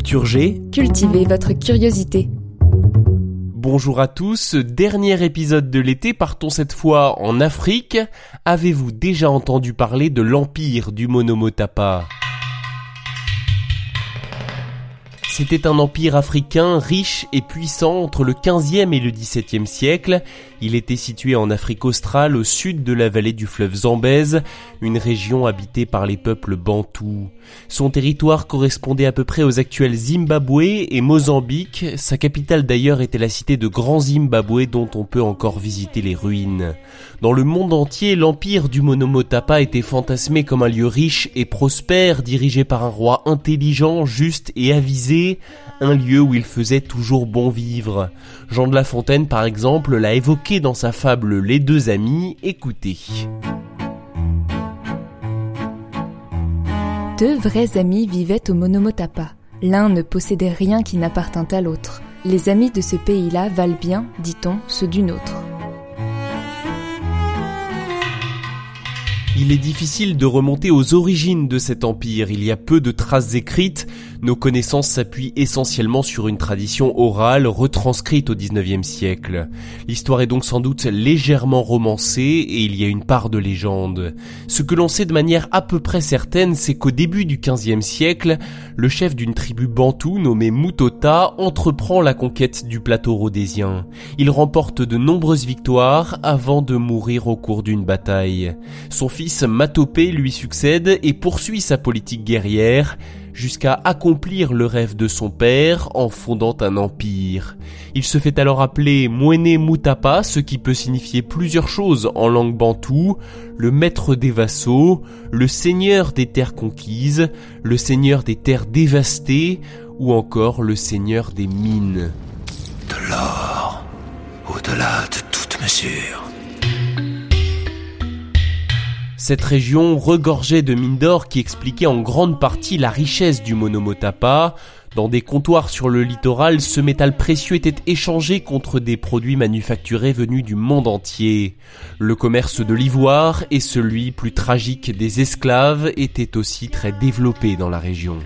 Culture G. Cultivez votre curiosité. Bonjour à tous, dernier épisode de l'été, partons cette fois en Afrique. Avez-vous déjà entendu parler de l'empire du Monomotapa? C'était un empire africain riche et puissant entre le 15e et le 17e siècle. Il était situé en Afrique australe au sud de la vallée du fleuve Zambèze, une région habitée par les peuples bantous. Son territoire correspondait à peu près aux actuels Zimbabwe et Mozambique. Sa capitale d'ailleurs était la cité de Grand Zimbabwe dont on peut encore visiter les ruines. Dans le monde entier, l'empire du Monomotapa était fantasmé comme un lieu riche et prospère dirigé par un roi intelligent, juste et avisé, un lieu où il faisait toujours bon vivre. Jean de La Fontaine par exemple l'a évoqué dans sa fable Les deux amis, écoutez. Deux vrais amis vivaient au Monomotapa. L'un ne possédait rien qui n'appartint à l'autre. Les amis de ce pays-là valent bien, dit-on, ceux d'une autre. Il est difficile de remonter aux origines de cet empire, il y a peu de traces écrites, nos connaissances s'appuient essentiellement sur une tradition orale retranscrite au 19e siècle. L'histoire est donc sans doute légèrement romancée et il y a une part de légende. Ce que l'on sait de manière à peu près certaine, c'est qu'au début du 15e siècle, le chef d'une tribu bantoue nommé Mutota entreprend la conquête du plateau rhodésien. Il remporte de nombreuses victoires avant de mourir au cours d'une bataille. Son fils Matopé lui succède et poursuit sa politique guerrière, jusqu'à accomplir le rêve de son père en fondant un empire. Il se fait alors appeler Mwene Mutapa, ce qui peut signifier plusieurs choses en langue bantoue, le maître des vassaux, le seigneur des terres conquises, le seigneur des terres dévastées, ou encore le seigneur des mines. De l'or, au-delà de toute mesure. Cette région regorgeait de mines d'or qui expliquaient en grande partie la richesse du Monomotapa. Dans des comptoirs sur le littoral, ce métal précieux était échangé contre des produits manufacturés venus du monde entier. Le commerce de l'ivoire et celui plus tragique des esclaves étaient aussi très développés dans la région.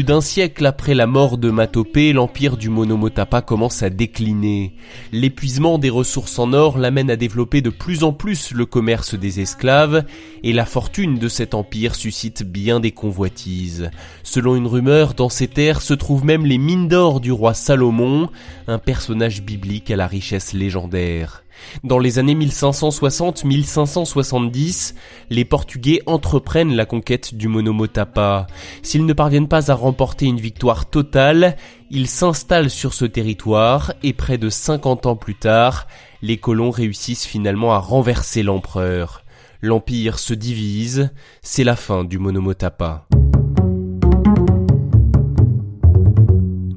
Plus d'un siècle après la mort de Matopé, l'empire du Monomotapa commence à décliner. L'épuisement des ressources en or l'amène à développer de plus en plus le commerce des esclaves, et la fortune de cet empire suscite bien des convoitises. Selon une rumeur, dans ces terres se trouvent même les mines d'or du roi Salomon, un personnage biblique à la richesse légendaire. Dans les années 1560-1570, les Portugais entreprennent la conquête du Monomotapa. S'ils ne parviennent pas à remporter une victoire totale, ils s'installent sur ce territoire et près de 50 ans plus tard, les colons réussissent finalement à renverser l'empereur. L'empire se divise, c'est la fin du Monomotapa.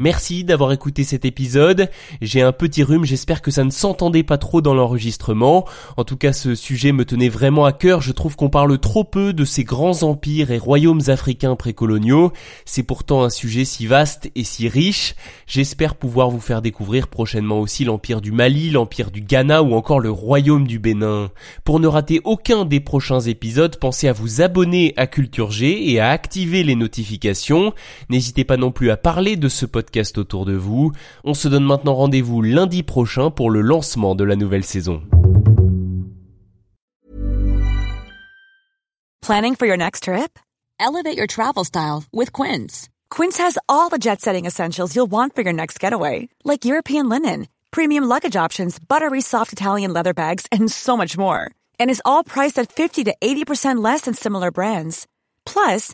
Merci d'avoir écouté cet épisode. J'ai un petit rhume, j'espère que ça ne s'entendait pas trop dans l'enregistrement. En tout cas, ce sujet me tenait vraiment à cœur. Je trouve qu'on parle trop peu de ces grands empires et royaumes africains précoloniaux. C'est pourtant un sujet si vaste et si riche. J'espère pouvoir vous faire découvrir prochainement aussi l'empire du Mali, l'empire du Ghana ou encore le royaume du Bénin. Pour ne rater aucun des prochains épisodes, pensez à vous abonner à Culture G et à activer les notifications. N'hésitez pas non plus à parler de ce podcast autour de vous. On se donne maintenant rendez-vous lundi prochain pour le lancement de la nouvelle saison. Planning for your next trip? Elevate your travel style with Quince. Quince has all the jet-setting essentials you'll want for your next getaway, like European linen, premium luggage options, buttery soft Italian leather bags, and so much more. And is all priced at 50 to 80% less than similar brands. Plus,